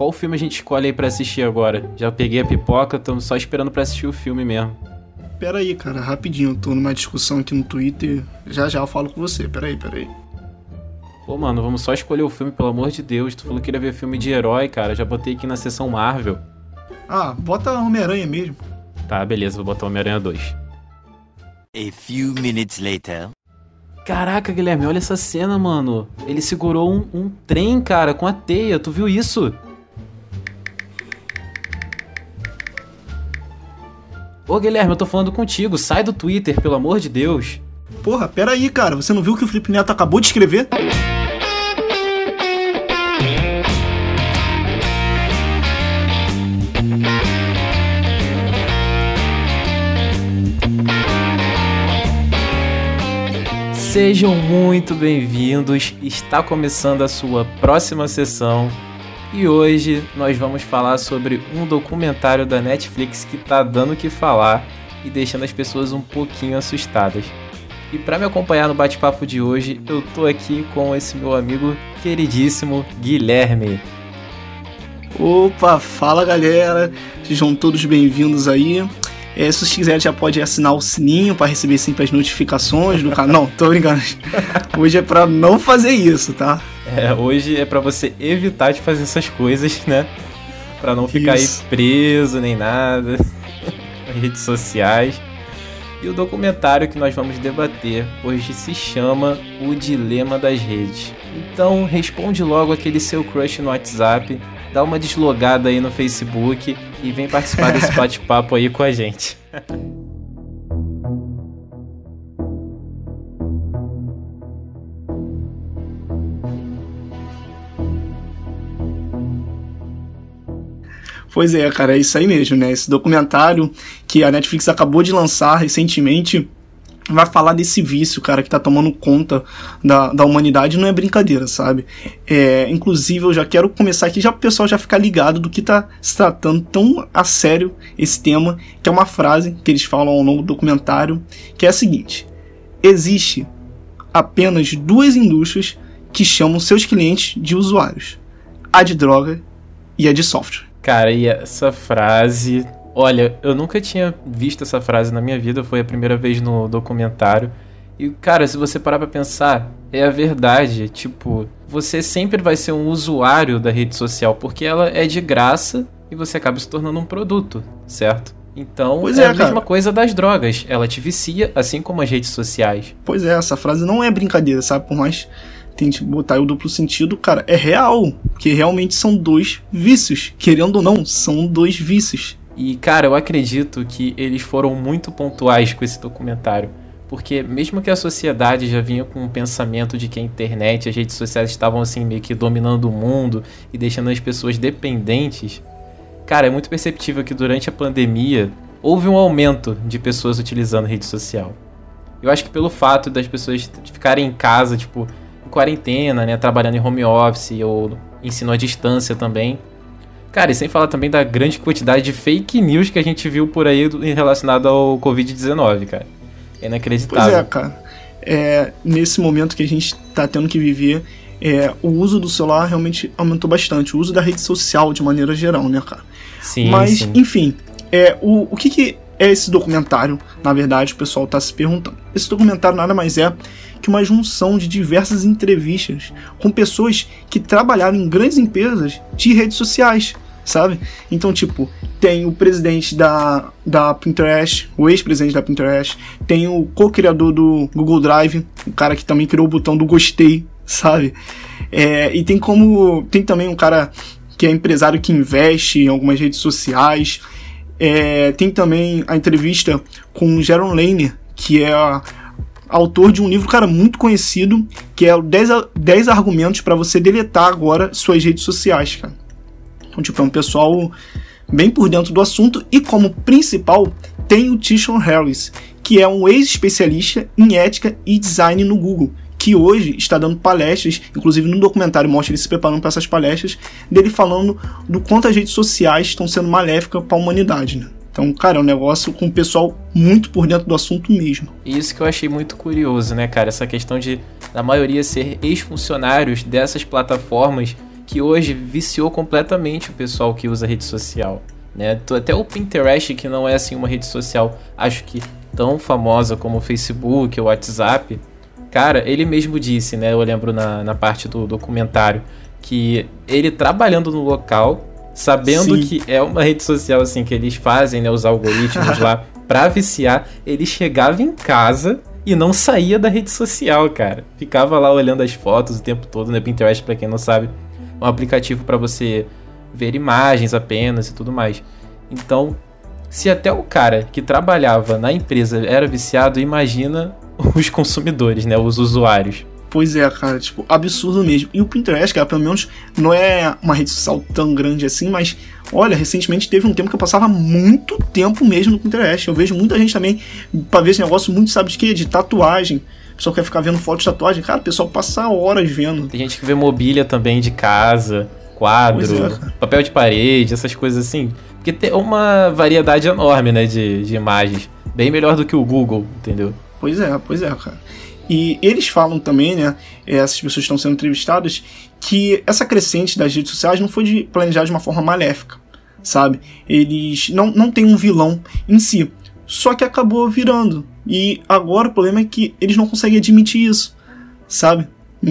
qual filme a gente escolhe aí pra assistir agora? Já peguei a pipoca, estamos só esperando pra assistir o filme mesmo. Pera aí, cara, rapidinho, eu tô numa discussão aqui no Twitter. Já já eu falo com você, pera aí, pera aí. Pô, mano, vamos só escolher o filme, pelo amor de Deus. Tu falou que queria ver filme de herói, cara. Já botei aqui na sessão Marvel. Ah, bota Homem-Aranha mesmo. Tá, beleza, vou botar Homem-Aranha 2. A few minutes later. Caraca, Guilherme, olha essa cena, mano. Ele segurou um, um trem, cara, com a teia. Tu viu isso? Ô, Guilherme, eu tô falando contigo. Sai do Twitter, pelo amor de Deus. Porra, pera aí, cara. Você não viu o que o Felipe Neto acabou de escrever? Sejam muito bem-vindos. Está começando a sua próxima sessão. E hoje nós vamos falar sobre um documentário da Netflix que tá dando o que falar e deixando as pessoas um pouquinho assustadas. E para me acompanhar no bate-papo de hoje, eu tô aqui com esse meu amigo queridíssimo Guilherme. Opa, fala galera, sejam todos bem-vindos aí. É, se vocês quiserem, já pode assinar o sininho para receber sempre as notificações do canal. Não, tô brincando. Hoje é para não fazer isso, tá? É, hoje é para você evitar de fazer essas coisas, né? Para não ficar isso. aí preso nem nada nas redes sociais. E o documentário que nós vamos debater hoje se chama O Dilema das Redes. Então responde logo aquele seu crush no WhatsApp, dá uma deslogada aí no Facebook e vem participar desse bate-papo aí com a gente. Pois é, cara, é isso aí mesmo, né? Esse documentário que a Netflix acabou de lançar recentemente vai falar desse vício, cara, que tá tomando conta da, da humanidade, não é brincadeira, sabe? É, inclusive, eu já quero começar aqui, já o pessoal já ficar ligado do que tá se tratando tão a sério esse tema, que é uma frase que eles falam ao longo do documentário, que é a seguinte: existe apenas duas indústrias que chamam seus clientes de usuários: a de droga e a de software. Cara, e essa frase. Olha, eu nunca tinha visto essa frase na minha vida, foi a primeira vez no documentário. E, cara, se você parar pra pensar, é a verdade. Tipo, você sempre vai ser um usuário da rede social, porque ela é de graça e você acaba se tornando um produto, certo? Então, pois é, é a cara. mesma coisa das drogas. Ela te vicia, assim como as redes sociais. Pois é, essa frase não é brincadeira, sabe? Por mais tente botar o duplo sentido, cara, é real. Que realmente são dois vícios. Querendo ou não, são dois vícios. E, cara, eu acredito que eles foram muito pontuais com esse documentário. Porque mesmo que a sociedade já vinha com o pensamento de que a internet, as redes sociais estavam assim meio que dominando o mundo e deixando as pessoas dependentes, cara, é muito perceptível que durante a pandemia houve um aumento de pessoas utilizando rede social. Eu acho que pelo fato das pessoas ficarem em casa, tipo, quarentena, né? Trabalhando em home office ou ensino à distância também. Cara, e sem falar também da grande quantidade de fake news que a gente viu por aí relacionado ao Covid-19, cara. É inacreditável. Pois é, cara. É, nesse momento que a gente tá tendo que viver, é, o uso do celular realmente aumentou bastante. O uso da rede social de maneira geral, né, cara? Sim. Mas, sim. enfim, é, o, o que, que é esse documentário? Na verdade, o pessoal tá se perguntando. Esse documentário nada mais é que uma junção de diversas entrevistas com pessoas que trabalharam em grandes empresas de redes sociais, sabe? Então, tipo, tem o presidente da, da Pinterest, o ex-presidente da Pinterest, tem o co-criador do Google Drive, o cara que também criou o botão do gostei, sabe? É, e tem como. Tem também um cara que é empresário que investe em algumas redes sociais. É, tem também a entrevista com Jaron Lane, que é a, autor de um livro, cara, muito conhecido, que é 10, 10 argumentos para você deletar agora suas redes sociais, cara. Então, tipo, é um pessoal bem por dentro do assunto e como principal tem o Tishon Harris, que é um ex-especialista em ética e design no Google, que hoje está dando palestras, inclusive no documentário mostra ele se preparando para essas palestras, dele falando do quanto as redes sociais estão sendo maléficas para a humanidade, né? Então, cara, é um negócio com o pessoal muito por dentro do assunto mesmo. Isso que eu achei muito curioso, né, cara? Essa questão de a maioria ser ex-funcionários dessas plataformas que hoje viciou completamente o pessoal que usa rede social. Né? Até o Pinterest, que não é assim uma rede social, acho que tão famosa como o Facebook, o WhatsApp. Cara, ele mesmo disse, né? Eu lembro na, na parte do documentário, que ele trabalhando no local, sabendo Sim. que é uma rede social assim que eles fazem, né? Os algoritmos lá pra viciar, ele chegava em casa e não saía da rede social, cara. Ficava lá olhando as fotos o tempo todo, né? Pinterest, para quem não sabe, um aplicativo para você ver imagens apenas e tudo mais. Então, se até o cara que trabalhava na empresa era viciado, imagina os consumidores, né? Os usuários. Pois é, cara, tipo, absurdo mesmo. E o Pinterest, cara, pelo menos não é uma rede social tão grande assim, mas olha, recentemente teve um tempo que eu passava muito tempo mesmo no Pinterest. Eu vejo muita gente também pra ver esse negócio muito, sabe de quê? De tatuagem. O pessoal quer ficar vendo fotos de tatuagem. Cara, o pessoal passa horas vendo. Tem gente que vê mobília também de casa, quadro, é, papel de parede, essas coisas assim. Porque tem uma variedade enorme, né, de, de imagens. Bem melhor do que o Google, entendeu? Pois é, pois é, cara. E eles falam também, né, essas pessoas estão sendo entrevistadas, que essa crescente das redes sociais não foi de, planejada de uma forma maléfica, sabe? Eles não, não tem um vilão em si, só que acabou virando. E agora o problema é que eles não conseguem admitir isso, sabe?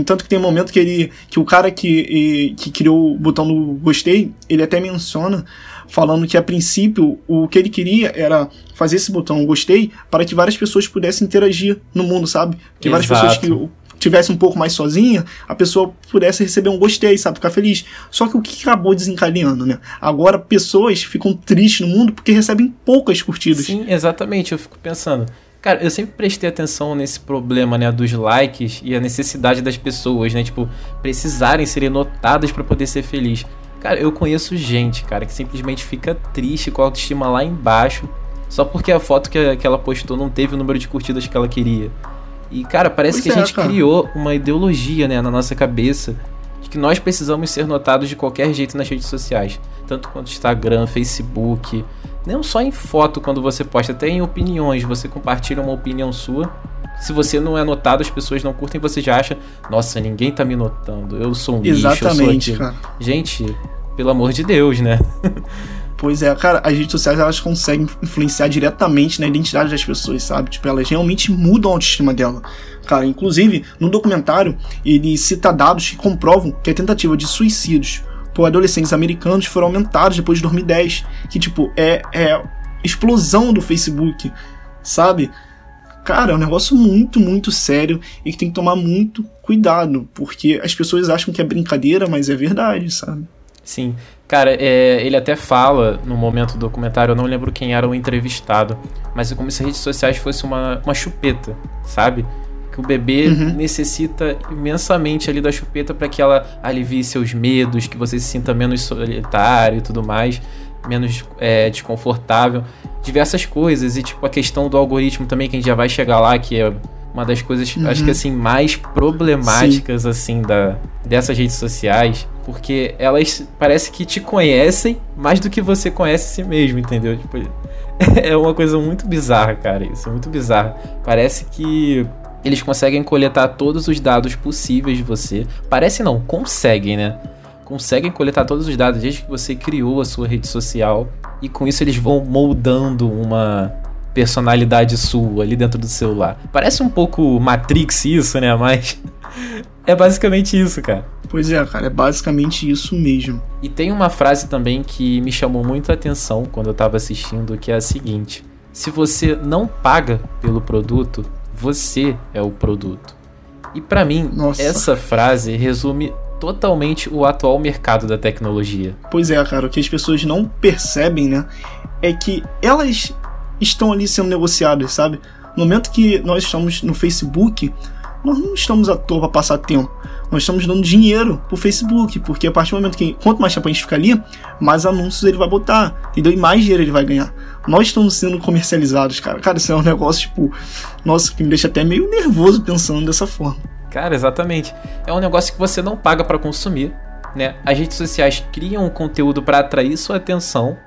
Tanto que tem um momento que ele. que o cara que, que criou o botão do gostei, ele até menciona falando que a princípio o que ele queria era fazer esse botão gostei para que várias pessoas pudessem interagir no mundo, sabe? Que Exato. várias pessoas que tivesse um pouco mais sozinha, a pessoa pudesse receber um gostei, sabe? Ficar feliz. Só que o que acabou desencadeando, né? Agora pessoas ficam tristes no mundo porque recebem poucas curtidas. Sim, exatamente. Eu fico pensando. Cara, eu sempre prestei atenção nesse problema, né, dos likes e a necessidade das pessoas, né, tipo, precisarem serem notadas para poder ser feliz. Cara, eu conheço gente, cara, que simplesmente fica triste com a autoestima lá embaixo, só porque a foto que, que ela postou não teve o número de curtidas que ela queria. E, cara, parece pois que é, a gente cara. criou uma ideologia, né, na nossa cabeça de que nós precisamos ser notados de qualquer jeito nas redes sociais. Tanto quanto Instagram, Facebook. Não só em foto quando você posta, até em opiniões. Você compartilha uma opinião sua. Se você não é notado, as pessoas não curtem, você já acha, nossa, ninguém tá me notando. Eu sou um Exatamente, lixo, eu sou cara. Gente, pelo amor de Deus, né? Pois é, cara, as redes sociais elas conseguem influenciar diretamente na identidade das pessoas, sabe? Tipo, elas realmente mudam a autoestima dela. Cara, inclusive, no documentário, ele cita dados que comprovam que a tentativa de suicídios por adolescentes americanos foram aumentados depois de 2010. Que, tipo, é, é explosão do Facebook, sabe? Cara, é um negócio muito, muito sério e que tem que tomar muito cuidado, porque as pessoas acham que é brincadeira, mas é verdade, sabe? Sim. Cara, é, ele até fala no momento do documentário, eu não lembro quem era o entrevistado, mas é como se as redes sociais fosse uma, uma chupeta, sabe? Que o bebê uhum. necessita imensamente ali da chupeta para que ela alivie seus medos, que você se sinta menos solitário e tudo mais, menos é, desconfortável. Diversas coisas, e tipo a questão do algoritmo também, que a gente já vai chegar lá, que é uma das coisas, uhum. acho que assim, mais problemáticas, Sim. assim, da, dessas redes sociais, porque elas parece que te conhecem mais do que você conhece a si mesmo, entendeu? Tipo, é uma coisa muito bizarra, cara, isso é muito bizarro. Parece que eles conseguem coletar todos os dados possíveis de você. Parece não, conseguem, né? Conseguem coletar todos os dados desde que você criou a sua rede social. E com isso eles vão moldando uma personalidade sua ali dentro do celular. Parece um pouco Matrix isso, né? Mas é basicamente isso, cara. Pois é, cara, é basicamente isso mesmo. E tem uma frase também que me chamou muito a atenção quando eu tava assistindo, que é a seguinte: se você não paga pelo produto, você é o produto. E para mim, Nossa. essa frase resume totalmente o atual mercado da tecnologia. Pois é, cara, o que as pessoas não percebem, né, é que elas estão ali sendo negociadas, sabe? No momento que nós estamos no Facebook, nós não estamos à toa para passar tempo. Nós estamos dando dinheiro pro Facebook, porque a partir do momento que quanto mais tempo a gente fica ali, mais anúncios ele vai botar, entendeu? E mais dinheiro ele vai ganhar. Nós estamos sendo comercializados, cara. Cara, isso é um negócio, tipo, nossa, que me deixa até meio nervoso pensando dessa forma. Cara, exatamente. É um negócio que você não paga para consumir, né? As redes sociais criam um conteúdo para atrair sua atenção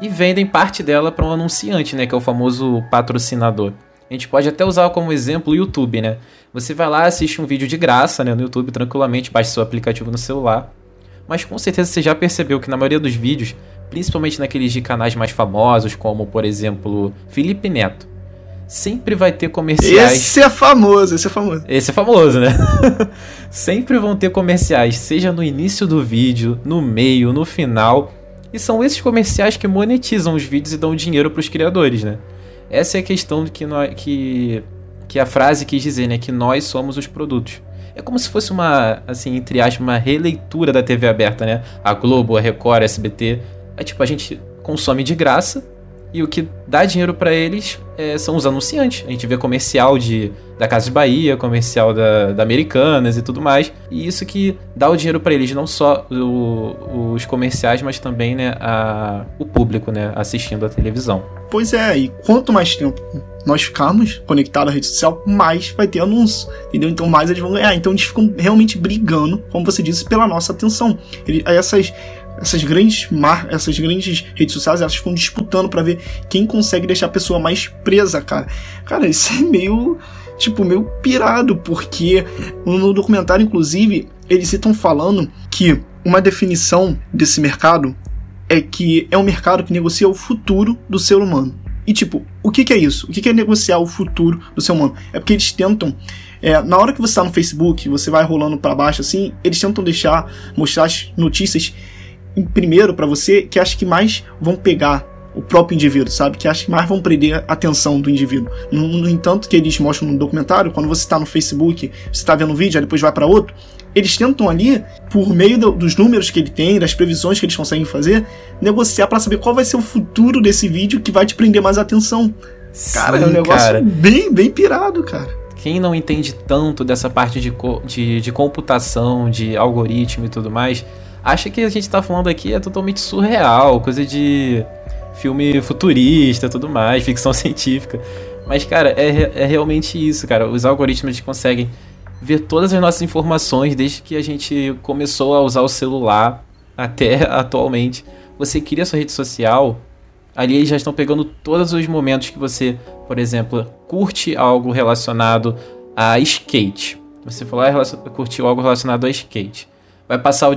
e vendem parte dela para um anunciante, né, que é o famoso patrocinador. A gente pode até usar como exemplo o YouTube, né? Você vai lá, assiste um vídeo de graça, né, no YouTube tranquilamente, baixa seu aplicativo no celular. mas com certeza você já percebeu que na maioria dos vídeos, principalmente naqueles de canais mais famosos, como por exemplo Felipe Neto, sempre vai ter comerciais. Esse é famoso, esse é famoso. Esse é famoso, né? sempre vão ter comerciais, seja no início do vídeo, no meio, no final. E são esses comerciais que monetizam os vídeos e dão dinheiro para os criadores, né? Essa é a questão que, nós, que, que a frase quis dizer, né? Que nós somos os produtos. É como se fosse uma, assim, entre aspas, uma releitura da TV aberta, né? A Globo, a Record, a SBT. É tipo, a gente consome de graça e o que dá dinheiro para eles é, são os anunciantes. A gente vê comercial de, da Casa de Bahia, comercial da, da Americanas e tudo mais. E isso que dá o dinheiro para eles, não só o, os comerciais, mas também né, a, o público né, assistindo a televisão. Pois é, e quanto mais tempo nós ficarmos conectados à rede social, mais vai ter anúncio, entendeu? Então mais eles vão ganhar. Então eles ficam realmente brigando, como você disse, pela nossa atenção. Ele, essas essas grandes mar essas grandes redes sociais, elas ficam disputando para ver quem consegue deixar a pessoa mais presa, cara. Cara, isso é meio tipo meio pirado, porque no documentário inclusive eles estão falando que uma definição desse mercado é que é um mercado que negocia o futuro do ser humano. E tipo, o que, que é isso? O que, que é negociar o futuro do ser humano? É porque eles tentam é, na hora que você está no Facebook, você vai rolando para baixo assim, eles tentam deixar mostrar as notícias primeiro para você que acha que mais vão pegar o próprio indivíduo, sabe? Que acha que mais vão prender a atenção do indivíduo. No, no entanto, que eles mostram no documentário, quando você está no Facebook, você está vendo um vídeo, aí depois vai para outro, eles tentam ali, por meio do, dos números que ele tem, das previsões que eles conseguem fazer, negociar para saber qual vai ser o futuro desse vídeo que vai te prender mais atenção. Cara, Sim, é um negócio cara. bem, bem pirado, cara. Quem não entende tanto dessa parte de, de, de computação, de algoritmo e tudo mais, acha que a gente tá falando aqui é totalmente surreal, coisa de filme futurista tudo mais, ficção científica. Mas, cara, é, é realmente isso, cara. Os algoritmos conseguem ver todas as nossas informações desde que a gente começou a usar o celular até atualmente. Você cria sua rede social, ali eles já estão pegando todos os momentos que você, por exemplo, curte algo relacionado a skate. Você falou, ah, curtiu algo relacionado a skate. Vai passar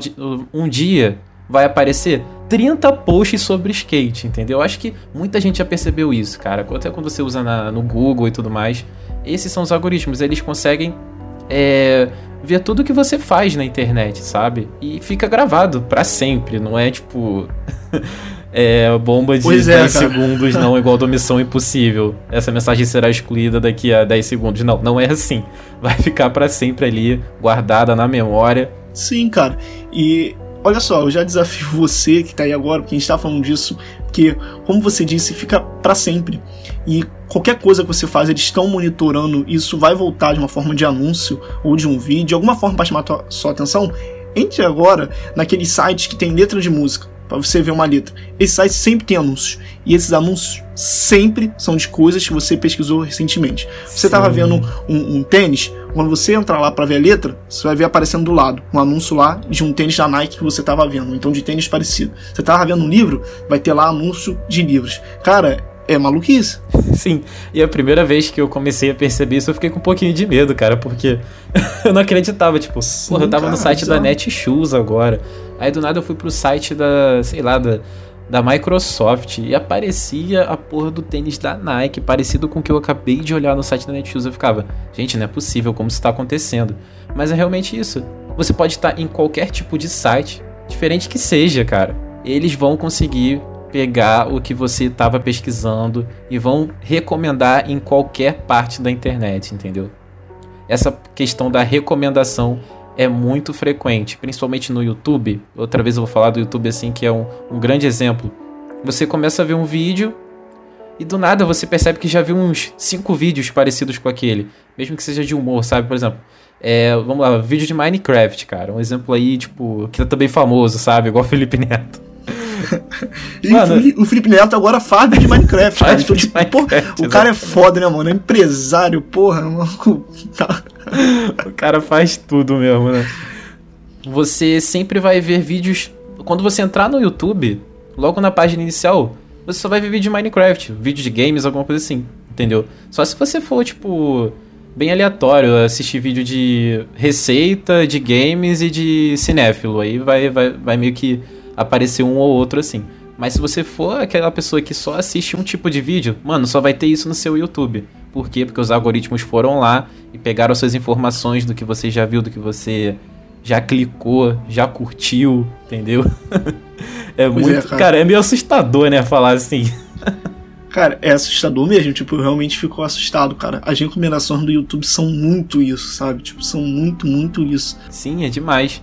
um dia, vai aparecer 30 posts sobre skate, entendeu? Eu acho que muita gente já percebeu isso, cara. Até quando você usa na, no Google e tudo mais. Esses são os algoritmos, eles conseguem é, ver tudo que você faz na internet, sabe? E fica gravado para sempre, não é tipo. é, bomba de pois 10 é, segundos, não igual do Missão Impossível. Essa mensagem será excluída daqui a 10 segundos. Não, não é assim. Vai ficar para sempre ali, guardada na memória. Sim, cara. E olha só, eu já desafio você que tá aí agora, porque a gente tá falando disso, que, como você disse, fica para sempre. E qualquer coisa que você faz, eles estão monitorando, isso vai voltar de uma forma de anúncio ou de um vídeo, de alguma forma para chamar sua atenção. Entre agora naqueles sites que tem letra de música para você ver uma letra. Esse site sempre tem anúncios. E esses anúncios sempre são de coisas que você pesquisou recentemente. Você estava vendo um, um, tênis, quando você entrar lá para ver a letra, você vai ver aparecendo do lado um anúncio lá de um tênis da Nike que você estava vendo, então de tênis parecido. Você estava vendo um livro, vai ter lá anúncio de livros. Cara, é maluquice. Sim, e a primeira vez que eu comecei a perceber isso, eu fiquei com um pouquinho de medo, cara, porque eu não acreditava, tipo, Sim, porra, eu tava cara, no site da Netshoes agora. Aí do nada eu fui pro site da, sei lá, da, da Microsoft e aparecia a porra do tênis da Nike, parecido com o que eu acabei de olhar no site da Netshoes. Eu ficava, gente, não é possível, como isso tá acontecendo? Mas é realmente isso. Você pode estar em qualquer tipo de site, diferente que seja, cara. Eles vão conseguir pegar o que você estava pesquisando e vão recomendar em qualquer parte da internet, entendeu? Essa questão da recomendação é muito frequente, principalmente no YouTube. Outra vez eu vou falar do YouTube assim, que é um, um grande exemplo. Você começa a ver um vídeo e do nada você percebe que já viu uns cinco vídeos parecidos com aquele, mesmo que seja de humor, sabe? Por exemplo, é, vamos lá, vídeo de Minecraft, cara. Um exemplo aí, tipo, que é também famoso, sabe? Igual Felipe Neto. e mano, o Felipe Neto agora faz de Minecraft, cara. Então, tipo, Minecraft, pô, o cara é foda, né, mano? É empresário, porra, mano. Tá. o cara faz tudo mesmo, né? Você sempre vai ver vídeos. Quando você entrar no YouTube, logo na página inicial, você só vai ver vídeo de Minecraft, vídeo de games, alguma coisa assim, entendeu? Só se você for, tipo, bem aleatório, assistir vídeo de receita, de games e de cinéfilo. Aí vai, vai, vai meio que aparecer um ou outro assim. Mas se você for aquela pessoa que só assiste um tipo de vídeo, mano, só vai ter isso no seu YouTube. Por quê? Porque os algoritmos foram lá e pegaram suas informações do que você já viu, do que você já clicou, já curtiu, entendeu? é pois muito. É, cara. cara, é meio assustador, né? Falar assim. Cara, é assustador mesmo, tipo, eu realmente fico assustado, cara. As recomendações do YouTube são muito isso, sabe? Tipo, são muito, muito isso. Sim, é demais.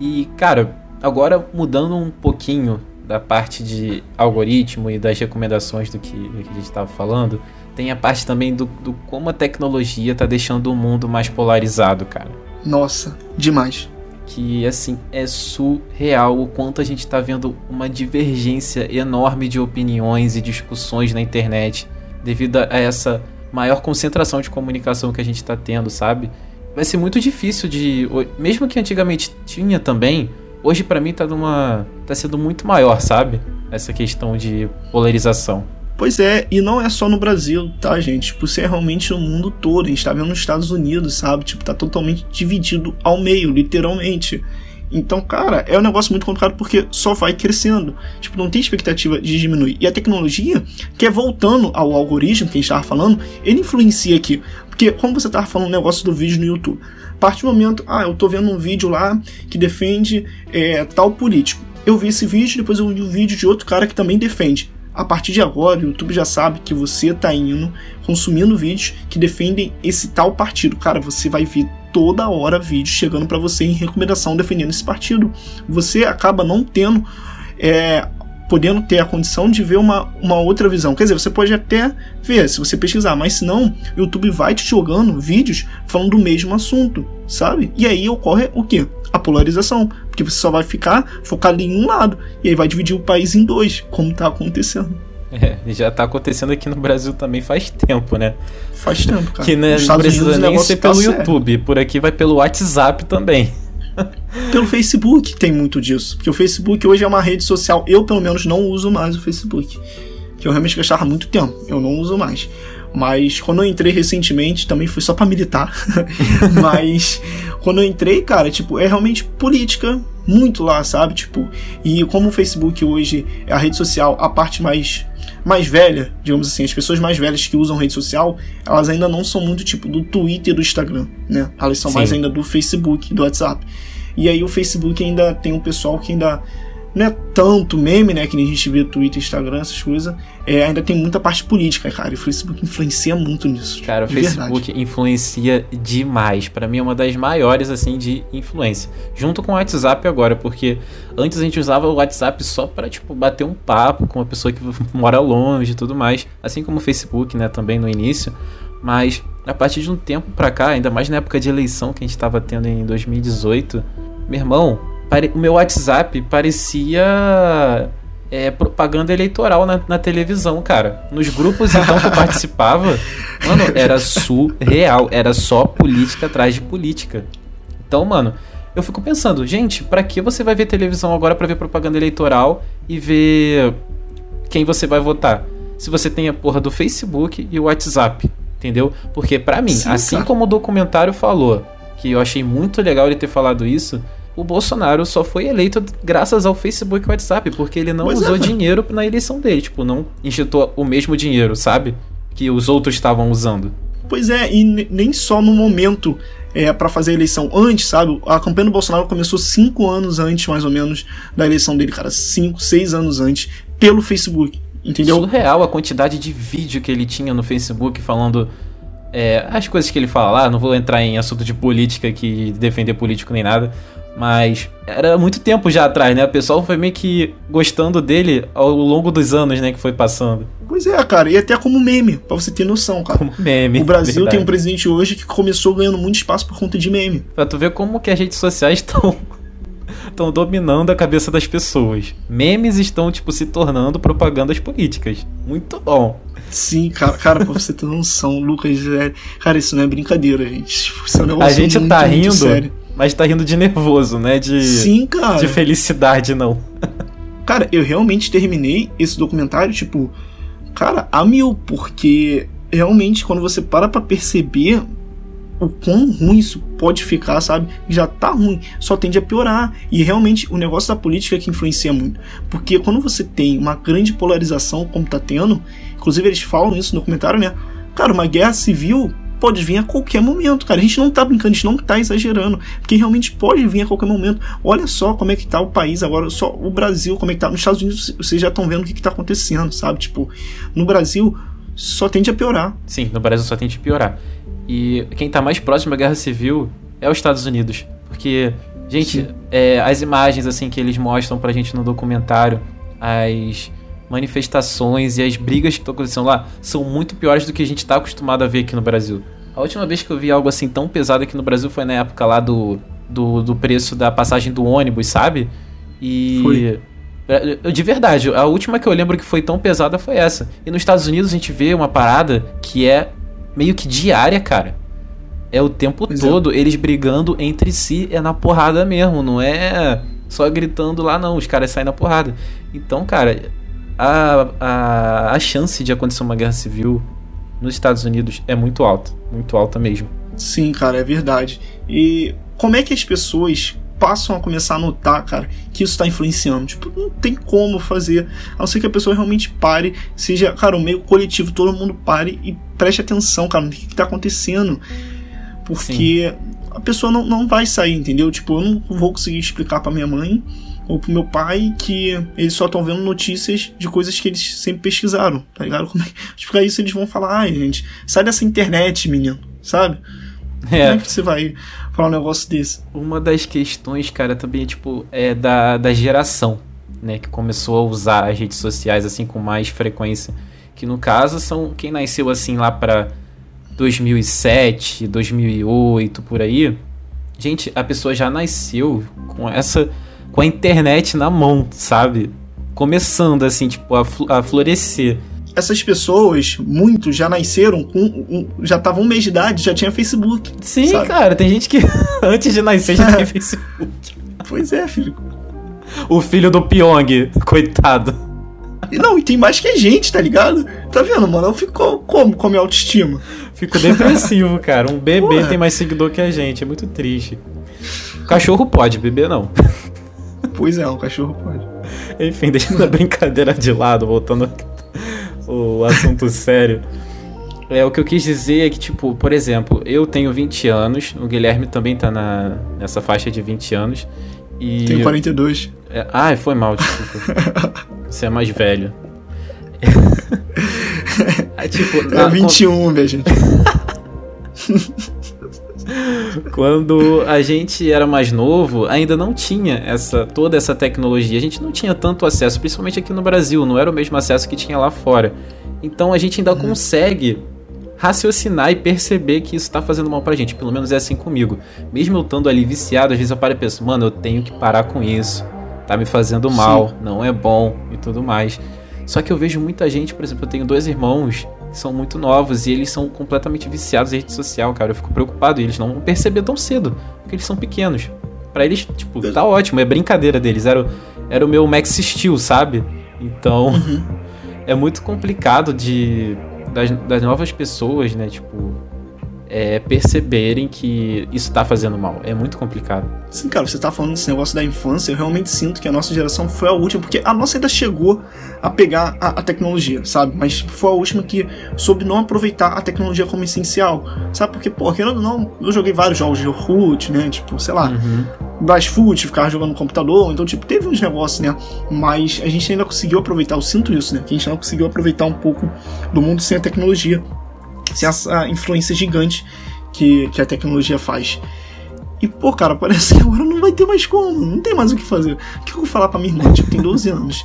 E, cara, agora mudando um pouquinho da parte de algoritmo e das recomendações do que, do que a gente estava falando, tem a parte também do, do como a tecnologia está deixando o mundo mais polarizado, cara. Nossa, demais que assim é surreal o quanto a gente está vendo uma divergência enorme de opiniões e discussões na internet devido a essa maior concentração de comunicação que a gente está tendo, sabe? Vai ser muito difícil de, mesmo que antigamente tinha também, hoje para mim tá numa tá sendo muito maior, sabe? Essa questão de polarização. Pois é, e não é só no Brasil, tá, gente? Tipo, isso é realmente no mundo todo. A gente tá vendo nos Estados Unidos, sabe? Tipo, tá totalmente dividido ao meio, literalmente. Então, cara, é um negócio muito complicado porque só vai crescendo. Tipo, não tem expectativa de diminuir. E a tecnologia, que é voltando ao algoritmo que a gente tava falando, ele influencia aqui. Porque, como você tava falando o negócio do vídeo no YouTube, a partir do momento, ah, eu tô vendo um vídeo lá que defende é, tal político. Eu vi esse vídeo, depois eu vi um vídeo de outro cara que também defende a partir de agora, o YouTube já sabe que você está indo consumindo vídeos que defendem esse tal partido. Cara, você vai ver toda hora vídeos chegando para você em recomendação defendendo esse partido. Você acaba não tendo é, podendo ter a condição de ver uma, uma outra visão. Quer dizer, você pode até ver se você pesquisar, mas se não, o YouTube vai te jogando vídeos falando do mesmo assunto, sabe? E aí ocorre o quê? A polarização, porque você só vai ficar focado em um lado e aí vai dividir o país em dois, como está acontecendo. É, já está acontecendo aqui no Brasil também faz tempo, né? Faz tempo, cara. Que né, não precisa Unidos, nem ser tá pelo YouTube, por aqui vai pelo WhatsApp também. Pelo Facebook tem muito disso. Porque o Facebook hoje é uma rede social. Eu, pelo menos, não uso mais o Facebook. Que eu realmente gastava muito tempo. Eu não uso mais. Mas quando eu entrei recentemente, também foi só para militar. Mas quando eu entrei, cara, tipo, é realmente política muito lá, sabe? Tipo, e como o Facebook hoje é a rede social, a parte mais mais velha, digamos assim, as pessoas mais velhas que usam rede social, elas ainda não são muito tipo do Twitter e do Instagram, né? Elas são Sim. mais ainda do Facebook, do WhatsApp. E aí o Facebook ainda tem um pessoal que ainda não é tanto meme, né? Que nem a gente vê Twitter, Instagram, essas coisas. É, ainda tem muita parte política, cara. E o Facebook influencia muito nisso. Cara, o Facebook verdade. influencia demais. para mim é uma das maiores, assim, de influência. Junto com o WhatsApp agora, porque antes a gente usava o WhatsApp só para tipo, bater um papo com uma pessoa que mora longe e tudo mais. Assim como o Facebook, né? Também no início. Mas a partir de um tempo pra cá, ainda mais na época de eleição que a gente tava tendo em 2018, meu irmão, o meu WhatsApp parecia é, propaganda eleitoral na, na, televisão, cara. Nos grupos então que eu participava, mano, era surreal. Era só política atrás de política. Então, mano, eu fico pensando, gente, para que você vai ver televisão agora para ver propaganda eleitoral e ver quem você vai votar? Se você tem a porra do Facebook e o WhatsApp, entendeu? Porque para mim, Sim, assim cara. como o documentário falou, que eu achei muito legal ele ter falado isso, o Bolsonaro só foi eleito graças ao Facebook e WhatsApp, porque ele não pois usou é. dinheiro na eleição dele, tipo, não injetou o mesmo dinheiro, sabe? Que os outros estavam usando. Pois é, e nem só no momento é, para fazer a eleição antes, sabe? A campanha do Bolsonaro começou cinco anos antes, mais ou menos, da eleição dele, cara. Cinco, seis anos antes, pelo Facebook, entendeu? Surreal a quantidade de vídeo que ele tinha no Facebook falando é, as coisas que ele fala lá. Não vou entrar em assunto de política, que defender político nem nada. Mas era muito tempo já atrás, né? O pessoal foi meio que gostando dele ao longo dos anos, né? Que foi passando. Pois é, cara. E até como meme, pra você ter noção, cara. Como meme. O Brasil verdade. tem um presidente hoje que começou ganhando muito espaço por conta de meme. Pra tu ver como que as redes sociais estão estão dominando a cabeça das pessoas. Memes estão, tipo, se tornando propagandas políticas. Muito bom. Sim, cara, cara pra você ter noção, Lucas, é... cara, isso não é brincadeira, gente. Tipo, isso é um negócio a gente muito, tá rindo, sério mas tá rindo de nervoso, né? De, Sim, cara. De felicidade, não. cara, eu realmente terminei esse documentário, tipo, cara, a mil, porque realmente quando você para pra perceber o quão ruim isso pode ficar, sabe? Já tá ruim, só tende a piorar. E realmente o negócio da política é que influencia muito. Porque quando você tem uma grande polarização, como tá tendo, inclusive eles falam isso no documentário, né? Cara, uma guerra civil pode vir a qualquer momento, cara. A gente não tá brincando, a gente não tá exagerando, porque realmente pode vir a qualquer momento. Olha só como é que tá o país agora, só o Brasil, como é que tá. Nos Estados Unidos, vocês já estão vendo o que, que tá acontecendo, sabe? Tipo, no Brasil só tende a piorar. Sim, no Brasil só tende a piorar. E quem tá mais próximo da guerra civil é os Estados Unidos. Porque, gente, é, as imagens assim que eles mostram pra gente no documentário, as manifestações e as brigas que estão acontecendo lá são muito piores do que a gente está acostumado a ver aqui no Brasil. A última vez que eu vi algo assim tão pesado aqui no Brasil foi na época lá do, do, do preço da passagem do ônibus, sabe? E. Foi. É, de verdade, a última que eu lembro que foi tão pesada foi essa. E nos Estados Unidos a gente vê uma parada que é meio que diária, cara. É o tempo pois é. todo é. eles brigando entre si, é na porrada mesmo, não é só gritando lá, não. Os caras saem na porrada. Então, cara, a, a, a chance de acontecer uma guerra civil nos Estados Unidos é muito alta. Muito alta mesmo. Sim, cara, é verdade. E como é que as pessoas passam a começar a notar, cara, que isso está influenciando? Tipo, não tem como fazer, a não ser que a pessoa realmente pare, seja, cara, o meio coletivo, todo mundo pare e preste atenção, cara, no que, está acontecendo. Porque Sim. a pessoa não, não vai sair, entendeu? Tipo, eu não vou conseguir explicar para minha mãe ou pro meu pai que eles só estão vendo notícias de coisas que eles sempre pesquisaram, tá ligado? Como é, tipo, isso eles vão falar, ai, gente, sai dessa internet, menino, sabe? É. Como é que você vai falar um negócio desse? Uma das questões, cara, também é, tipo, é da, da geração, né, que começou a usar as redes sociais, assim, com mais frequência. Que no caso são quem nasceu, assim, lá pra 2007, 2008, por aí. Gente, a pessoa já nasceu com essa com a internet na mão, sabe? Começando assim, tipo, a, a florescer. Essas pessoas, muitos já nasceram com. Um, já estavam um mês de idade, já tinha Facebook. Sim, sabe? cara, tem gente que antes de nascer já tem Facebook. Pois é, filho. O filho do Pyong, coitado. E não, e tem mais que a gente, tá ligado? Tá vendo, mano? Eu fico como com a minha autoestima? Fico depressivo, cara. Um bebê tem mais seguidor que a gente. É muito triste. Cachorro pode, bebê não. Pois é, um cachorro pode. Enfim, deixando a brincadeira de lado, voltando o assunto sério. É, o que eu quis dizer é que, tipo, por exemplo, eu tenho 20 anos, o Guilherme também tá na, nessa faixa de 20 anos. E tenho 42. É, ai, foi mal, desculpa. Você é mais velho. é, tipo, é na, 21, minha gente. Quando a gente era mais novo, ainda não tinha essa toda essa tecnologia. A gente não tinha tanto acesso, principalmente aqui no Brasil, não era o mesmo acesso que tinha lá fora. Então a gente ainda uhum. consegue raciocinar e perceber que isso tá fazendo mal pra gente. Pelo menos é assim comigo. Mesmo eu estando ali viciado, às vezes eu paro e penso, mano, eu tenho que parar com isso. Tá me fazendo mal, Sim. não é bom e tudo mais. Só que eu vejo muita gente, por exemplo, eu tenho dois irmãos são muito novos e eles são completamente viciados em rede social, cara. Eu fico preocupado e eles não vão perceber tão cedo, porque eles são pequenos. Para eles, tipo, tá ótimo, é brincadeira deles. Era, o, era o meu Max Steel, sabe? Então, uhum. é muito complicado de das, das novas pessoas, né, tipo, é, perceberem que isso tá fazendo mal. É muito complicado. Sim, cara, você tá falando desse negócio da infância, eu realmente sinto que a nossa geração foi a última, porque a nossa ainda chegou a pegar a, a tecnologia, sabe? Mas foi a última que soube não aproveitar a tecnologia como essencial, sabe? Porque, pô, querendo ou não, eu joguei vários jogos de Orkut, né? Tipo, sei lá, uhum. Blastfoot, ficava jogando no computador, então, tipo, teve uns negócios, né? Mas a gente ainda conseguiu aproveitar, eu sinto isso, né? Que a gente ainda conseguiu aproveitar um pouco do mundo sem a tecnologia sem essa influência gigante que, que a tecnologia faz. E, pô, cara, parece que agora não vai ter mais como, não tem mais o que fazer. O que eu vou falar pra minha irmã, tipo, tem 12 anos,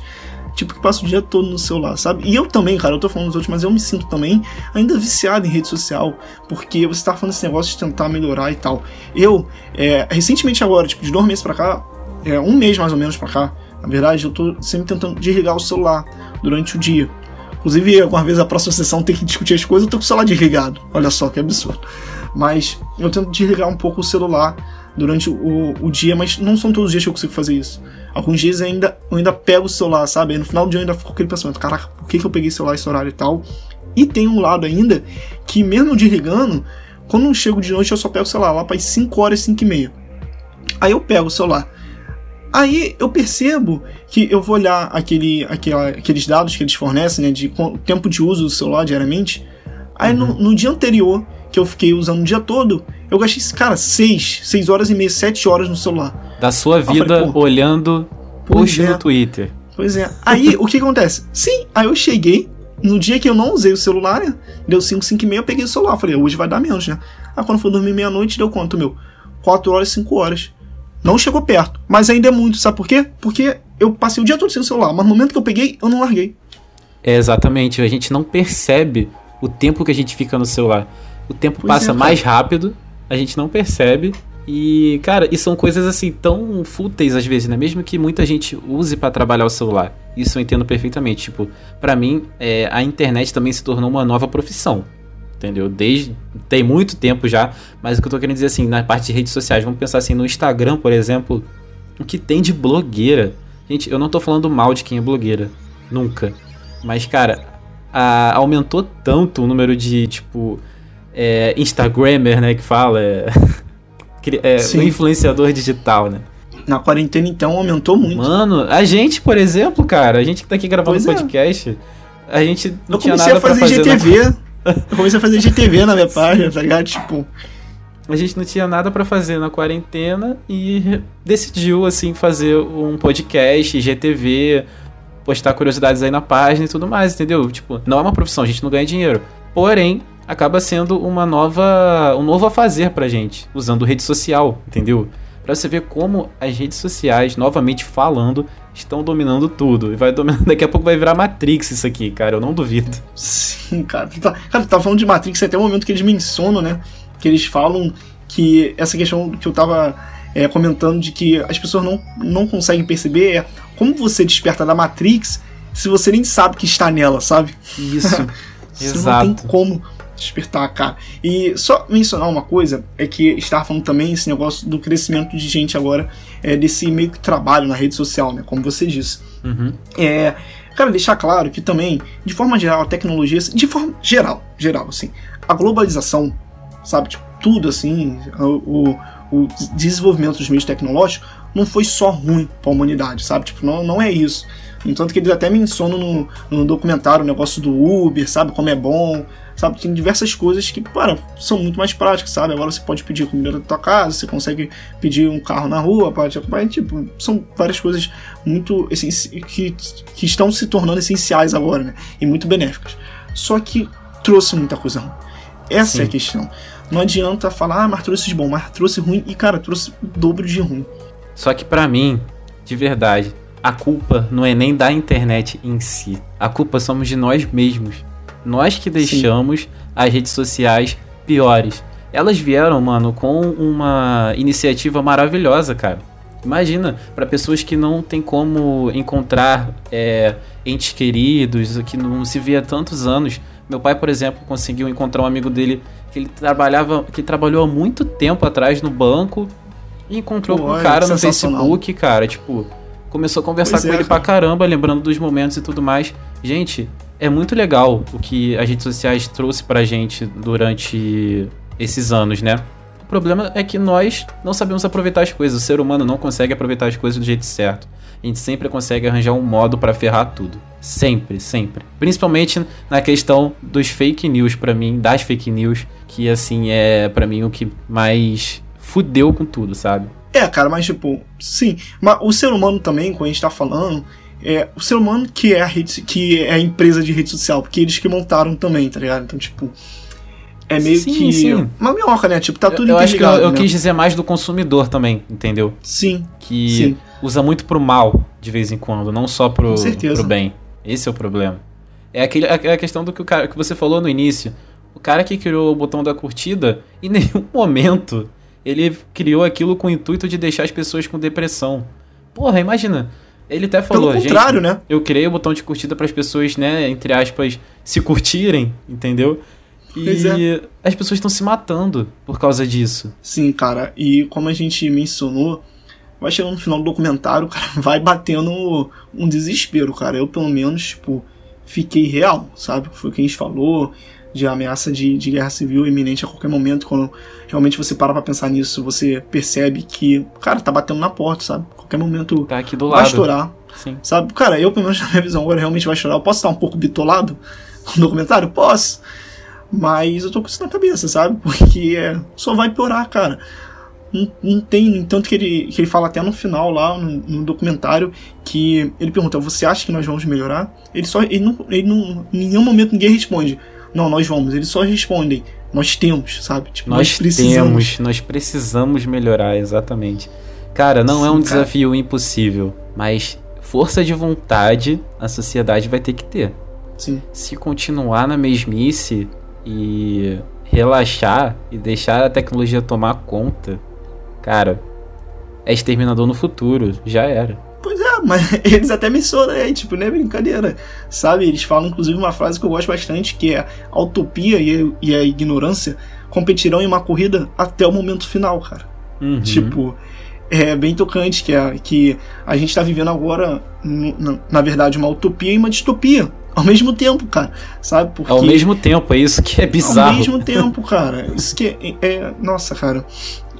tipo, que passa o dia todo no celular, sabe? E eu também, cara, eu tô falando dos outros, mas eu me sinto também ainda viciado em rede social, porque você tá falando esse negócio de tentar melhorar e tal. Eu, é, recentemente agora, tipo, de dois meses pra cá, é, um mês mais ou menos pra cá, na verdade, eu tô sempre tentando desligar o celular durante o dia. Inclusive, alguma vez a próxima sessão tem que discutir as coisas, eu tô com o celular desligado. Olha só que absurdo. Mas eu tento desligar um pouco o celular durante o, o dia, mas não são todos os dias que eu consigo fazer isso. Alguns dias eu ainda, eu ainda pego o celular, sabe? Aí no final do dia eu ainda fico com aquele pensamento: caraca, por que, que eu peguei o celular esse horário e tal? E tem um lado ainda que, mesmo desligando, quando eu chego de noite, eu só pego o celular lá para as 5 horas, 5 e meia. Aí eu pego o celular. Aí eu percebo que eu vou olhar aquele, aquele, aqueles dados que eles fornecem, né, de tempo de uso do celular diariamente. Aí uhum. no, no, dia anterior, que eu fiquei usando o dia todo, eu gastei, cara, 6, 6 horas e meia, 7 horas no celular. Da sua vida falei, olhando post é. no Twitter. Pois é. Aí o que acontece? Sim, aí eu cheguei, no dia que eu não usei o celular, né? Deu 5, 5 e meia, eu peguei o celular. Falei, hoje vai dar menos, né? Aí quando for dormir meia-noite, deu quanto, meu? 4 horas, 5 horas. Não chegou perto, mas ainda é muito, sabe por quê? Porque eu passei o dia todo sem o celular, mas no momento que eu peguei, eu não larguei. É exatamente, a gente não percebe o tempo que a gente fica no celular. O tempo pois passa é, mais rápido, a gente não percebe. E, cara, e são coisas assim tão fúteis às vezes, né? Mesmo que muita gente use para trabalhar o celular. Isso eu entendo perfeitamente. Tipo, para mim, é, a internet também se tornou uma nova profissão entendeu? Desde tem muito tempo já, mas o que eu tô querendo dizer assim, na parte de redes sociais, vamos pensar assim, no Instagram, por exemplo, o que tem de blogueira. Gente, eu não tô falando mal de quem é blogueira, nunca. Mas, cara, a, aumentou tanto o número de, tipo, é, Instagrammer, né, que fala, é, é o influenciador digital, né? Na quarentena, então, aumentou muito. Mano, a gente, por exemplo, cara, a gente que tá aqui gravando pois é. podcast, é. a gente não eu tinha nada pra fazer. Eu comecei a fazer GTV. Na... Eu comecei a fazer GTV na minha página, tá ligado? Tipo. A gente não tinha nada para fazer na quarentena e decidiu, assim, fazer um podcast, GTV, postar curiosidades aí na página e tudo mais, entendeu? Tipo, não é uma profissão, a gente não ganha dinheiro. Porém, acaba sendo uma nova. um novo a fazer pra gente, usando rede social, entendeu? Pra você ver como as redes sociais, novamente falando, estão dominando tudo. E vai dominar. Daqui a pouco vai virar Matrix isso aqui, cara. Eu não duvido. Sim, cara. Tá, cara, tu tá falando de Matrix até o momento que eles mencionam, né? Que eles falam que essa questão que eu tava é, comentando de que as pessoas não, não conseguem perceber é como você desperta da Matrix se você nem sabe que está nela, sabe? Isso. Exato. Não tem como despertar, cara. E só mencionar uma coisa, é que estava falando também esse negócio do crescimento de gente agora, é, desse meio que trabalho na rede social, né? Como você disse. Uhum. É. Cara, deixar claro que também, de forma geral, a tecnologia, de forma geral, geral, assim, a globalização, sabe, tipo, tudo assim, o, o desenvolvimento dos meios tecnológicos não foi só ruim para a humanidade, sabe? Tipo, não, não é isso. Entanto que eles até mencionam no, no documentário o negócio do Uber, sabe? Como é bom, sabe? Tem diversas coisas que, para, são muito mais práticas, sabe? Agora você pode pedir comida da tua casa, você consegue pedir um carro na rua para te acompanhar, tipo, são várias coisas muito que, que estão se tornando essenciais agora, né? E muito benéficas. Só que trouxe muita coisa ruim. Essa Sim. é a questão. Não adianta falar, ah, mas trouxe de bom, mas trouxe ruim e, cara, trouxe o dobro de ruim. Só que para mim, de verdade, a culpa não é nem da internet em si. A culpa somos de nós mesmos. Nós que deixamos Sim. as redes sociais piores. Elas vieram, mano, com uma iniciativa maravilhosa, cara. Imagina, para pessoas que não tem como encontrar é, entes queridos, que não se vê há tantos anos. Meu pai, por exemplo, conseguiu encontrar um amigo dele que ele trabalhava, que trabalhou há muito tempo atrás no banco e encontrou Pô, com um cara no Facebook, cara, tipo, começou a conversar pois com é, ele cara. pra caramba, lembrando dos momentos e tudo mais. Gente, é muito legal o que as redes sociais trouxe pra gente durante esses anos, né? O problema é que nós não sabemos aproveitar as coisas. O ser humano não consegue aproveitar as coisas do jeito certo. A gente sempre consegue arranjar um modo para ferrar tudo. Sempre, sempre. Principalmente na questão dos fake news para mim, das fake news, que assim é para mim o que mais fudeu com tudo, sabe? É, cara, mas tipo, sim. Mas o ser humano também, quando a gente tá falando, é o ser humano que é a rede, que é a empresa de rede social, porque eles que montaram também, tá ligado? Então, tipo, é meio sim, que sim. uma minhoca, né? Tipo, tá tudo Eu, eu acho que eu, eu né? quis dizer mais do consumidor também, entendeu? Sim. Que sim. usa muito pro mal de vez em quando, não só pro, pro bem. Esse é o problema. É, aquele, é a questão do que, o cara, que você falou no início. O cara que criou o botão da curtida, em nenhum momento ele criou aquilo com o intuito de deixar as pessoas com depressão. Porra, imagina. Ele até falou, Pelo contrário, gente, né? Eu criei o botão de curtida para as pessoas, né, entre aspas, se curtirem, entendeu? E é. as pessoas estão se matando por causa disso. Sim, cara. E como a gente mencionou, vai chegando no final do documentário, cara, vai batendo um desespero, cara. Eu, pelo menos, tipo, fiquei real, sabe? Foi o que a gente falou. de ameaça de, de guerra civil iminente a qualquer momento. Quando realmente você para pra pensar nisso, você percebe que, cara, tá batendo na porta, sabe? Qualquer momento Tá aqui do vai lado. estourar. Sim. Sabe? Cara, eu, pelo menos na minha visão, agora realmente vai estourar. Eu posso estar um pouco bitolado com o documentário? Posso. Mas eu tô com isso na cabeça, sabe? Porque é, só vai piorar, cara. Não, não tem, no entanto que ele, que ele fala até no final lá, no, no documentário, que ele pergunta, você acha que nós vamos melhorar? Ele só, ele não, ele não, em nenhum momento ninguém responde, não, nós vamos. Eles só respondem, nós temos, sabe? Tipo, Nós temos, nós precisamos melhorar, exatamente. Cara, não é um Sim, cara. desafio impossível, mas força de vontade a sociedade vai ter que ter. Sim, Se continuar na mesmice e relaxar e deixar a tecnologia tomar conta, cara, é exterminador no futuro, já era. Pois é, mas eles até mencionam aí, tipo, não é brincadeira. Sabe? Eles falam, inclusive, uma frase que eu gosto bastante, que é a utopia e a, e a ignorância competirão em uma corrida até o momento final, cara. Uhum. Tipo, é bem tocante que, é, que a gente tá vivendo agora, na, verdade, uma utopia e uma distopia. Ao mesmo tempo, cara. Sabe? Porque ao mesmo tempo, é isso que é bizarro. ao mesmo tempo, cara. Isso que é, é- Nossa, cara.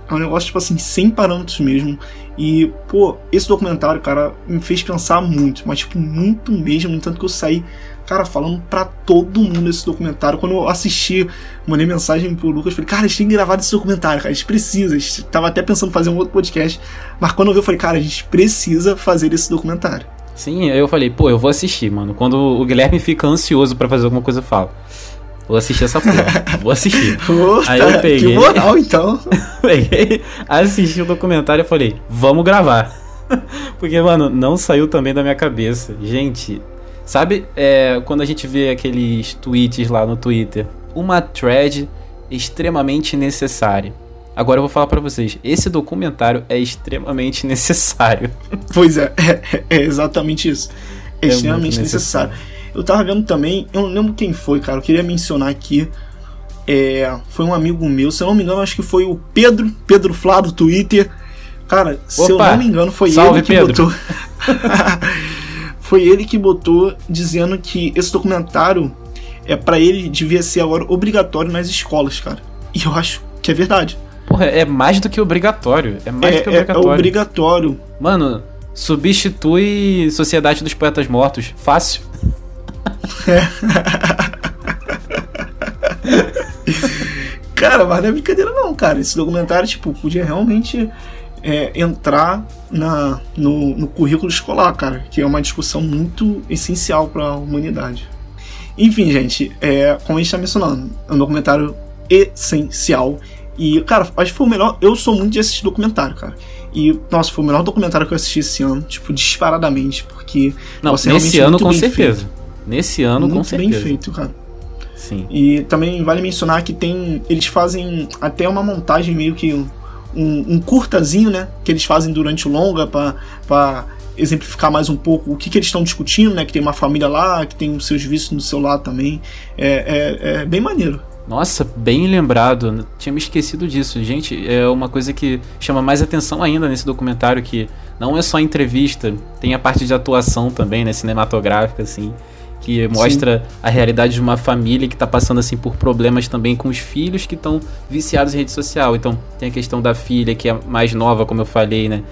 É um negócio, tipo assim, sem parâmetros mesmo. E, pô, esse documentário, cara, me fez pensar muito. Mas, tipo, muito mesmo. No entanto que eu saí, cara, falando pra todo mundo esse documentário. Quando eu assisti, mandei mensagem pro Lucas, falei, cara, a gente tem que gravar esse documentário, cara. A gente precisa. A gente tava até pensando em fazer um outro podcast. Mas quando eu vi, eu falei, cara, a gente precisa fazer esse documentário. Sim, aí eu falei, pô, eu vou assistir, mano. Quando o Guilherme fica ansioso pra fazer alguma coisa, eu falo. Vou assistir essa porra. vou assistir. Ô, Aí tá, eu peguei. Que moral, então. Peguei, assisti o documentário e falei, vamos gravar. Porque, mano, não saiu também da minha cabeça. Gente, sabe é, quando a gente vê aqueles tweets lá no Twitter? Uma thread extremamente necessária. Agora eu vou falar pra vocês, esse documentário é extremamente necessário. Pois é, é, é exatamente isso. É, É extremamente muito necessário. Eu tava vendo também, eu não lembro quem foi, cara, eu queria mencionar aqui. É, foi um amigo meu, se eu não me engano, acho que foi o Pedro, Pedro Flá do Twitter. Cara, se eu Opa, não me engano, foi salve, ele que Pedro. botou. foi ele que botou dizendo que esse documentário é para ele devia ser agora obrigatório nas escolas, cara. E eu acho que é verdade. Porra, é mais do que obrigatório. É mais É, do que é- é obrigatório. obrigatório. Mano, substitui Sociedade dos Poetas Mortos. Fácil. Cara, mas não é brincadeira não, cara. Esse documentário, tipo, podia realmente é, entrar na, no, no currículo escolar, cara. Que é uma discussão muito essencial para a humanidade. Enfim, gente, é, como a gente tá mencionando, é um documentário essencial. E, cara, acho que foi o melhor. Eu sou muito de assistir documentário, cara. E, nossa, foi o melhor documentário que eu assisti esse ano, tipo, disparadamente, porque. Não, nossa, é nesse realmente ano muito com certeza. feito. Nesse ano com muito certeza. bem feito, cara. Sim. E também vale mencionar que tem. Eles fazem até uma montagem meio que um, um curtazinho, né? Que eles fazem durante o longa pra exemplificar mais um pouco o que, que eles estão discutindo, né? Que tem uma família lá, que tem os seus vícios no celular também. É, é, é bem maneiro. Nossa, bem lembrado. Tinha me esquecido disso. Gente, é uma coisa que chama mais atenção ainda nesse documentário que não é só entrevista, tem a parte de atuação também, né, cinematográfica assim, que mostra a realidade de uma família que tá passando assim por problemas também com os filhos que estão viciados em rede social. Então, tem a questão da filha que é mais nova, como eu falei, né,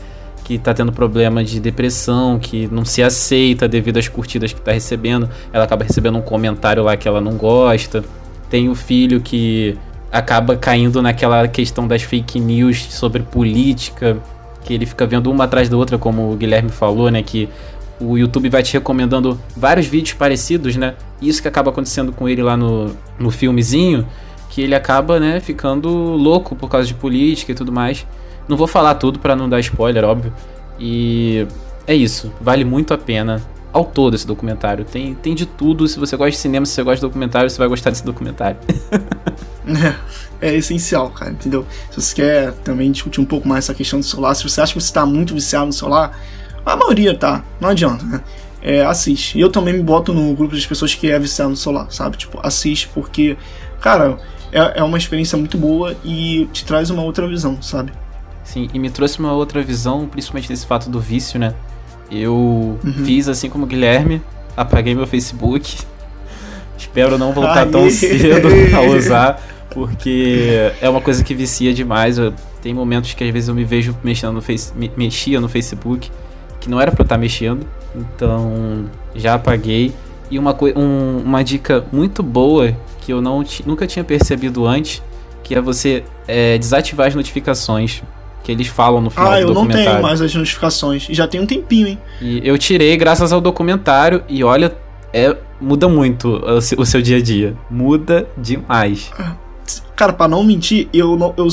que tá tendo problema de depressão, que não se aceita devido às curtidas que tá recebendo. Ela acaba recebendo um comentário lá que ela não gosta. Tem o filho que acaba caindo naquela questão das fake news sobre política, que ele fica vendo uma atrás da outra, como o Guilherme falou, né, que o YouTube vai te recomendando vários vídeos parecidos, né? Isso que acaba acontecendo com ele lá no, no filmezinho, que ele acaba, né, ficando louco por causa de política e tudo mais. Não vou falar tudo pra não dar spoiler, óbvio. E é isso, vale muito a pena ao todo esse documentário. Tem, tem de tudo. Se você gosta de cinema, se você gosta de documentário, você vai gostar desse documentário. É, é essencial, cara, entendeu? Se você quer também discutir um pouco mais essa questão do celular, se você acha que você tá muito viciado no celular, a maioria tá, não adianta, né? É, assiste. E eu também me boto no grupo das pessoas que é viciado no celular, sabe? Tipo, assiste porque, cara, é, é uma experiência muito boa e te traz uma outra visão, sabe? Sim, e me trouxe uma outra visão, principalmente desse fato do vício, né? Eu Uhum. fiz assim como o Guilherme, apaguei meu Facebook, Espero não voltar tão Aí. cedo a usar, porque é uma coisa que vicia demais. Eu, tem momentos que às vezes eu me vejo mexendo no face, me- mexia no Facebook, que não era pra eu estar mexendo, então já apaguei. E uma, um- uma dica muito boa que eu não nunca tinha percebido antes, que é você é, desativar as notificações que eles falam no final Ah, do eu não documentário. tenho mais as notificações. Já tem um tempinho, hein? E eu tirei graças ao documentário e olha, é muda muito o se- o seu dia a dia. Muda demais. Cara, pra não mentir, eu, não, eu,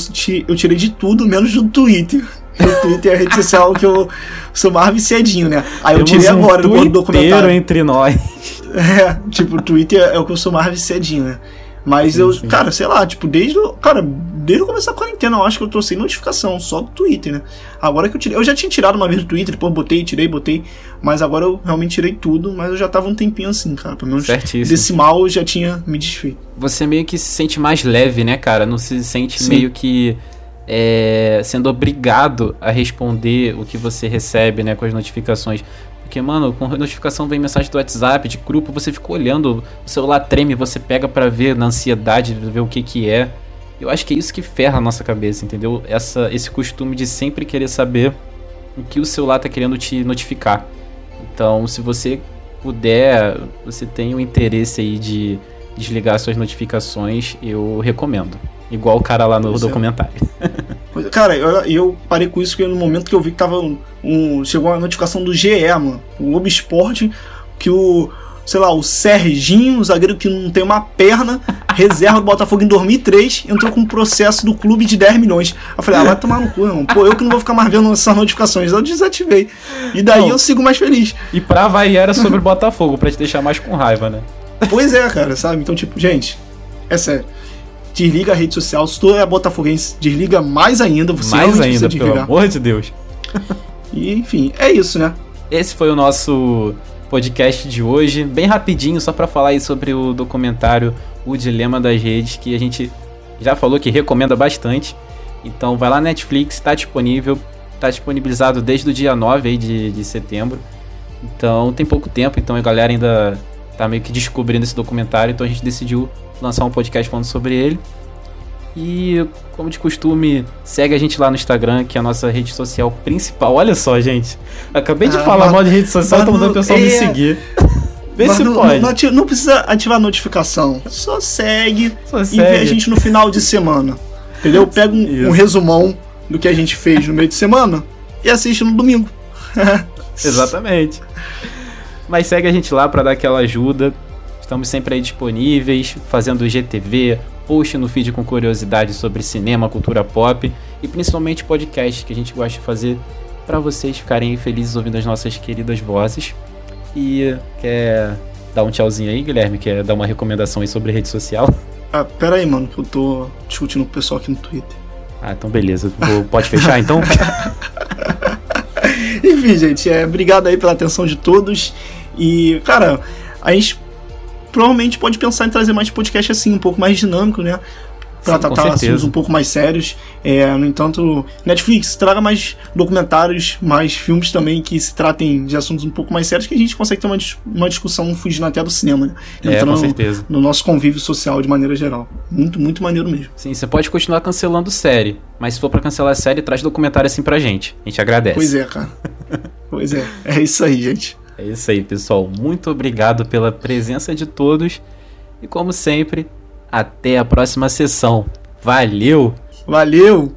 eu tirei de tudo, menos do Twitter. O Twitter é a rede social que eu sou mais viciadinho, né? Aí eu Temos tirei um agora do twitteiro documentário. entre nós. É, tipo, o Twitter é o que eu sou mais viciadinho, né? Mas Sim, eu, sim. cara, sei lá, tipo, desde o. Cara, desde o começo da quarentena, eu acho que eu tô sem notificação, só do Twitter, né? Agora que eu tirei. Eu já tinha tirado uma vez do Twitter, depois botei, tirei, botei. Mas agora eu realmente tirei tudo, mas eu já tava um tempinho assim, cara. Pelo menos Certíssimo. desse mal eu já tinha me desfeito. Você meio que se sente mais leve, né, cara? Não se sente Sim. meio que é, sendo obrigado a responder o que você recebe, né, com as notificações. Porque, mano, com notificação vem mensagem do WhatsApp, de grupo, você fica olhando, o celular treme, você pega pra ver na ansiedade, ver o que que é. Eu acho que é isso que ferra a nossa cabeça, entendeu? Essa, esse costume de sempre querer saber o que o celular tá querendo te notificar. Então, se você puder, você tem o interesse aí de desligar suas notificações, eu recomendo. Igual o cara lá no Pois é. documentário. Pois- Cara, eu, eu parei com isso porque no momento que eu vi que tava um, um- chegou uma notificação do GE, mano, o Globo Esporte, que o, sei lá, o Serginho, o zagueiro que não tem uma perna, reserva do Botafogo em 2003, entrou com um processo do clube de 10 milhões. Eu falei, ah, vai tomar no cu, irmão. Pô, eu que não vou ficar mais vendo essas notificações. Eu desativei. E daí Não. eu sigo mais feliz. E pra variar era sobre o Botafogo, pra te deixar mais com raiva, né? Pois é, cara, sabe? Então, tipo, gente, é sério. Desliga a rede social. Se tu é botafoguense, desliga mais ainda. Você mais ainda, pelo amor de Deus. E, enfim, é isso, né? Esse foi o nosso podcast de hoje, bem rapidinho, só pra falar aí sobre o documentário O Dilema das Redes, que a gente já falou que recomenda bastante. Então vai lá na Netflix, tá disponível, tá disponibilizado desde o dia 9 aí de, de setembro. Então tem pouco tempo, então a galera ainda tá meio que descobrindo esse documentário, então a gente decidiu lançar um podcast falando sobre ele. E, como de costume, segue a gente lá no Instagram, que é a nossa rede social principal. Olha só, gente. Acabei de Ah, falar mas- mal de rede social, tô mandando não- o pessoal me é. seguir. Vê Mas se não, pode. Não, não precisa ativar a notificação. Só segue Só e segue. vê a gente no final de semana. Entendeu? Pega um, um resumão do que a gente fez no meio de semana e assiste no domingo. Exatamente. Mas segue a gente lá pra dar aquela ajuda. Estamos sempre aí disponíveis, fazendo GTV, post no feed com curiosidades sobre cinema, cultura pop e principalmente podcast que a gente gosta de fazer pra vocês ficarem felizes ouvindo as nossas queridas vozes. E quer dar um tchauzinho aí, Guilherme? Quer dar uma recomendação aí sobre rede social? Ah, pera aí, mano, que eu tô discutindo com o pessoal aqui no Twitter. Ah, então beleza. Vou- pode fechar então? Enfim, gente, é, obrigado aí pela atenção de todos. E, cara, a gente provavelmente pode pensar em trazer mais podcast assim, um pouco mais dinâmico, né? Pra tratar assuntos um pouco mais sérios. É, no entanto, Netflix, traga mais documentários, mais filmes também que se tratem de assuntos um pouco mais sérios, que a gente consegue ter uma, uma discussão fugindo até do cinema, né? É, com Entrando certeza. no nosso convívio social de maneira geral. Muito, muito maneiro mesmo. Sim, você pode continuar cancelando série, mas se for pra cancelar a série, traz documentário assim pra gente. A gente agradece. Pois é, cara. pois é. É isso aí, gente. É isso aí, pessoal. Muito obrigado pela presença de todos. E como sempre, até a próxima sessão. Valeu! Valeu!